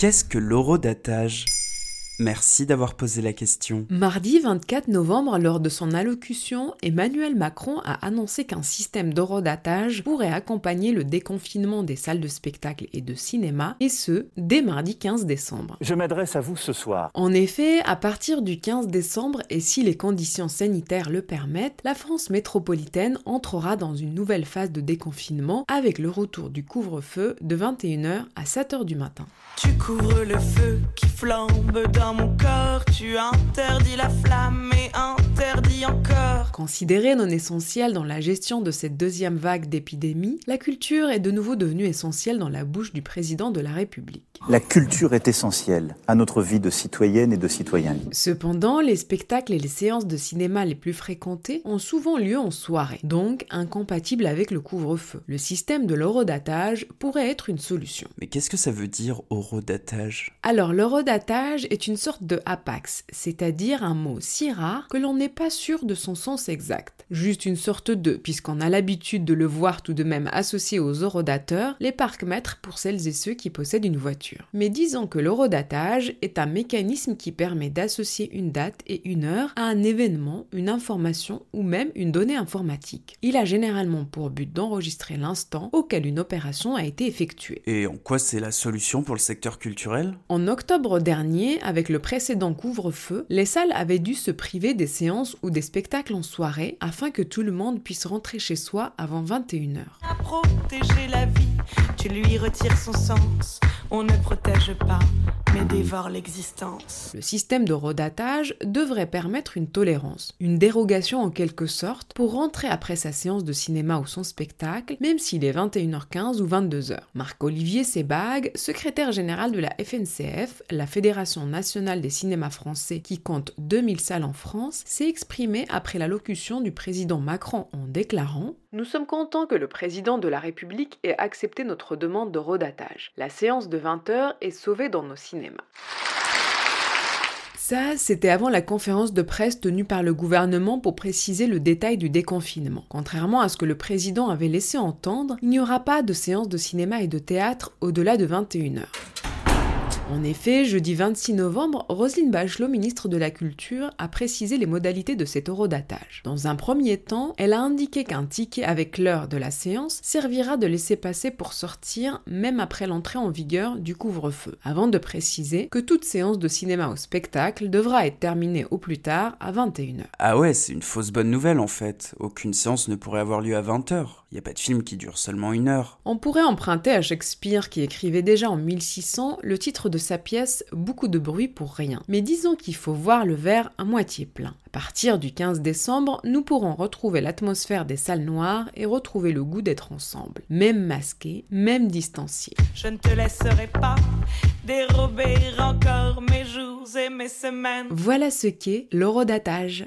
Qu'est-ce que l'horodatage Merci d'avoir posé la question. Mardi 24 novembre, lors de son allocution, Emmanuel Macron a annoncé qu'un système d'horodatage pourrait accompagner le déconfinement des salles de spectacle et de cinéma, et ce, dès mardi 15 décembre. Je m'adresse à vous ce soir. En effet, à partir du 15 décembre, et si les conditions sanitaires le permettent, la France métropolitaine entrera dans une nouvelle phase de déconfinement avec le retour du couvre-feu de 21h à 7h du matin. Tu couvres le feu qui flambe dans mon corps, tu interdis la flamme encore. Considérée non essentielle dans la gestion de cette deuxième vague d'épidémie, la culture est de nouveau devenue essentielle dans la bouche du président de la République. La culture est essentielle à notre vie de citoyenne et de citoyen Cependant, les spectacles et les séances de cinéma les plus fréquentées ont souvent lieu en soirée, donc incompatibles avec le couvre-feu. Le système de l'horodatage pourrait être une solution. Mais qu'est-ce que ça veut dire horodatage? Alors, l'horodatage est une sorte de apax, c'est-à-dire un mot si rare que l'on n'est pas sûr de son sens exact. Juste une sorte de, puisqu'on a l'habitude de le voir tout de même associé aux horodateurs, les parcs-mètres pour celles et ceux qui possèdent une voiture. Mais disons que l'horodatage est un mécanisme qui permet d'associer une date et une heure à un événement, une information ou même une donnée informatique. Il a généralement pour but d'enregistrer l'instant auquel une opération a été effectuée. Et en quoi c'est la solution pour le secteur culturel? En octobre dernier, avec le précédent couvre-feu, les salles avaient dû se priver des séances ou des spectacles en soirée afin que tout le monde puisse rentrer chez soi avant 21h. À protéger la vie, tu lui retires son sens. On ne protège pas, mais dévore l'existence. Le système de redatage devrait permettre une tolérance, une dérogation en quelque sorte pour rentrer après sa séance de cinéma ou son spectacle, même s'il est 21h15 ou 22h. Marc-Olivier Sebag, secrétaire général de la FNCF, la Fédération nationale des cinémas français qui compte 2000 salles en France, s'est exprimé après l'allocution du président Macron en déclarant nous sommes contents que le président de la République ait accepté notre demande de redatage. La séance de 20 heures est sauvée dans nos cinémas. Ça, c'était avant la conférence de presse tenue par le gouvernement pour préciser le détail du déconfinement. Contrairement à ce que le président avait laissé entendre, il n'y aura pas de séance de cinéma et de théâtre au-delà de 21h. En effet, jeudi 26 novembre, Roselyne Bachelot, ministre de la Culture, a précisé les modalités de cet horodatage. Dans un premier temps, elle a indiqué qu'un ticket avec l'heure de la séance servira de laisser passer pour sortir même après l'entrée en vigueur du couvre-feu, avant de préciser que toute séance de cinéma ou spectacle devra être terminée au plus tard à 21h. Ah ouais, c'est une fausse bonne nouvelle en fait. Aucune séance ne pourrait avoir lieu à 20h. Il n'y a pas de film qui dure seulement une heure. On pourrait emprunter à Shakespeare qui écrivait déjà en 1600 le titre de sa pièce Beaucoup de bruit pour rien. Mais disons qu'il faut voir le verre à moitié plein. À partir du 15 décembre, nous pourrons retrouver l'atmosphère des salles noires et retrouver le goût d'être ensemble. Même masqué, même distancié. Je ne te laisserai pas dérober encore mes jours et mes semaines. Voilà ce qu'est l'horodatage.